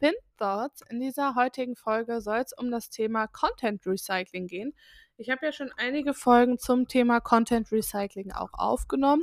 Pin Thoughts. In dieser heutigen Folge soll es um das Thema Content Recycling gehen. Ich habe ja schon einige Folgen zum Thema Content Recycling auch aufgenommen,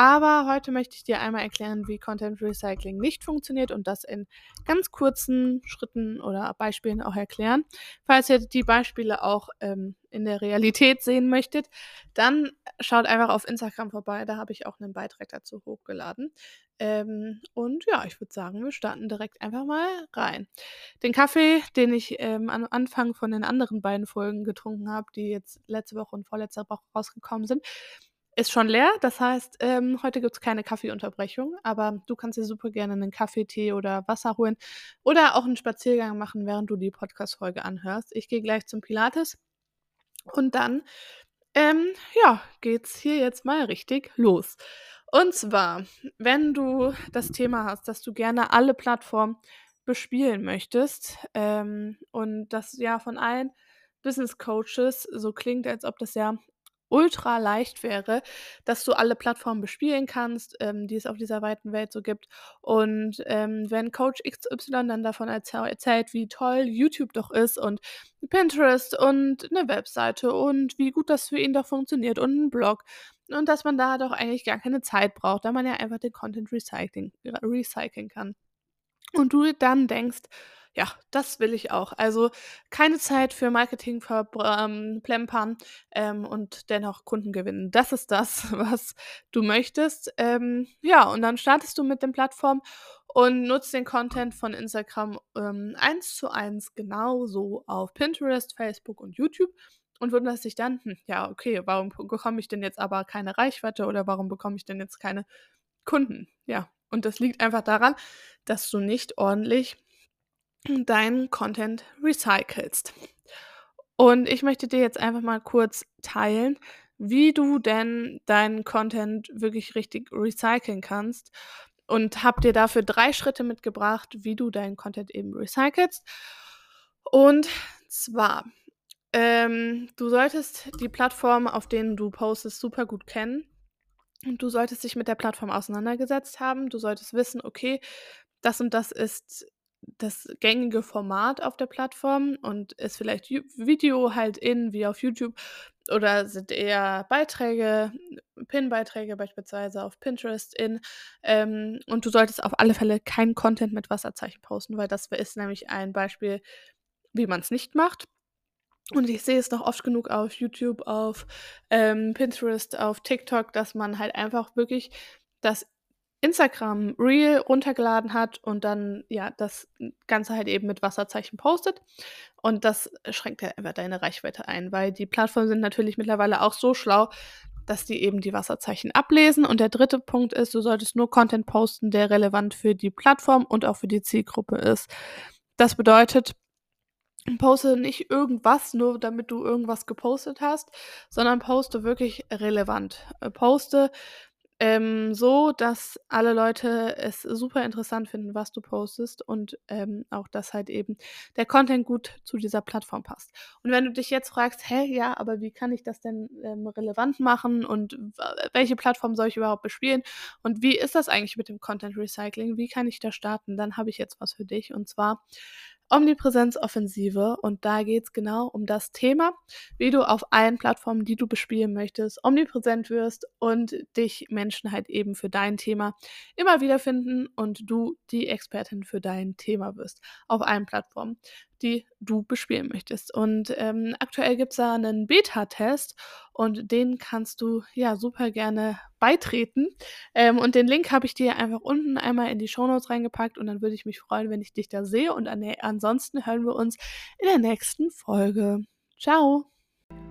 aber heute möchte ich dir einmal erklären, wie Content Recycling nicht funktioniert und das in ganz kurzen Schritten oder Beispielen auch erklären. Falls ihr die Beispiele auch ähm, in der Realität sehen möchtet, dann schaut einfach auf Instagram vorbei. Da habe ich auch einen Beitrag dazu hochgeladen. Ähm, und ja, ich würde sagen, wir starten direkt einfach mal rein. Den Kaffee, den ich ähm, am Anfang von den anderen beiden Folgen getrunken habe, die jetzt letzte Woche und vorletzte Woche rausgekommen sind, ist schon leer. Das heißt, ähm, heute gibt es keine Kaffeeunterbrechung, aber du kannst dir super gerne einen Kaffee, Tee oder Wasser holen oder auch einen Spaziergang machen, während du die Podcast-Folge anhörst. Ich gehe gleich zum Pilates und dann, ähm, ja, geht's hier jetzt mal richtig los. Und zwar, wenn du das Thema hast, dass du gerne alle Plattformen bespielen möchtest ähm, und das ja von allen Business Coaches so klingt, als ob das ja ultra leicht wäre, dass du alle Plattformen bespielen kannst, ähm, die es auf dieser weiten Welt so gibt. Und ähm, wenn Coach XY dann davon erzählt, wie toll YouTube doch ist und Pinterest und eine Webseite und wie gut das für ihn doch funktioniert und ein Blog und dass man da doch eigentlich gar keine Zeit braucht, da man ja einfach den Content recycling, recyceln kann. Und du dann denkst, ja, das will ich auch. Also keine Zeit für Marketing verplempern ähm, und dennoch Kunden gewinnen. Das ist das, was du möchtest. Ähm, ja, und dann startest du mit den Plattformen und nutzt den Content von Instagram ähm, eins zu eins genauso auf Pinterest, Facebook und YouTube und wunderst dich dann, hm, ja, okay, warum bekomme ich denn jetzt aber keine Reichweite oder warum bekomme ich denn jetzt keine Kunden? Ja, und das liegt einfach daran, dass du nicht ordentlich deinen Content recycelst. Und ich möchte dir jetzt einfach mal kurz teilen, wie du denn deinen Content wirklich richtig recyceln kannst. Und habe dir dafür drei Schritte mitgebracht, wie du deinen Content eben recycelst. Und zwar, ähm, du solltest die Plattform, auf denen du postest, super gut kennen. Und du solltest dich mit der Plattform auseinandergesetzt haben. Du solltest wissen, okay, das und das ist das gängige Format auf der Plattform und ist vielleicht Video halt in wie auf YouTube oder sind eher Beiträge, Pin-Beiträge beispielsweise auf Pinterest in. Ähm, und du solltest auf alle Fälle keinen Content mit Wasserzeichen posten, weil das ist nämlich ein Beispiel, wie man es nicht macht. Und ich sehe es noch oft genug auf YouTube, auf ähm, Pinterest, auf TikTok, dass man halt einfach wirklich das Instagram Reel runtergeladen hat und dann ja das Ganze halt eben mit Wasserzeichen postet. Und das schränkt ja einfach deine Reichweite ein, weil die Plattformen sind natürlich mittlerweile auch so schlau, dass die eben die Wasserzeichen ablesen. Und der dritte Punkt ist, du solltest nur Content posten, der relevant für die Plattform und auch für die Zielgruppe ist. Das bedeutet, poste nicht irgendwas, nur damit du irgendwas gepostet hast, sondern poste wirklich relevant. Äh, poste ähm, so, dass alle Leute es super interessant finden, was du postest und ähm, auch, dass halt eben der Content gut zu dieser Plattform passt. Und wenn du dich jetzt fragst, hä, ja, aber wie kann ich das denn ähm, relevant machen und welche Plattform soll ich überhaupt bespielen und wie ist das eigentlich mit dem Content Recycling? Wie kann ich da starten? Dann habe ich jetzt was für dich und zwar Omnipräsenzoffensive und da geht es genau um das Thema, wie du auf allen Plattformen, die du bespielen möchtest, omnipräsent wirst und dich Menschen halt eben für dein Thema immer wieder finden und du die Expertin für dein Thema wirst auf allen Plattformen. Die du bespielen möchtest. Und ähm, aktuell gibt es da einen Beta-Test und den kannst du ja super gerne beitreten. Ähm, und den Link habe ich dir einfach unten einmal in die Shownotes reingepackt und dann würde ich mich freuen, wenn ich dich da sehe. Und an ansonsten hören wir uns in der nächsten Folge. Ciao!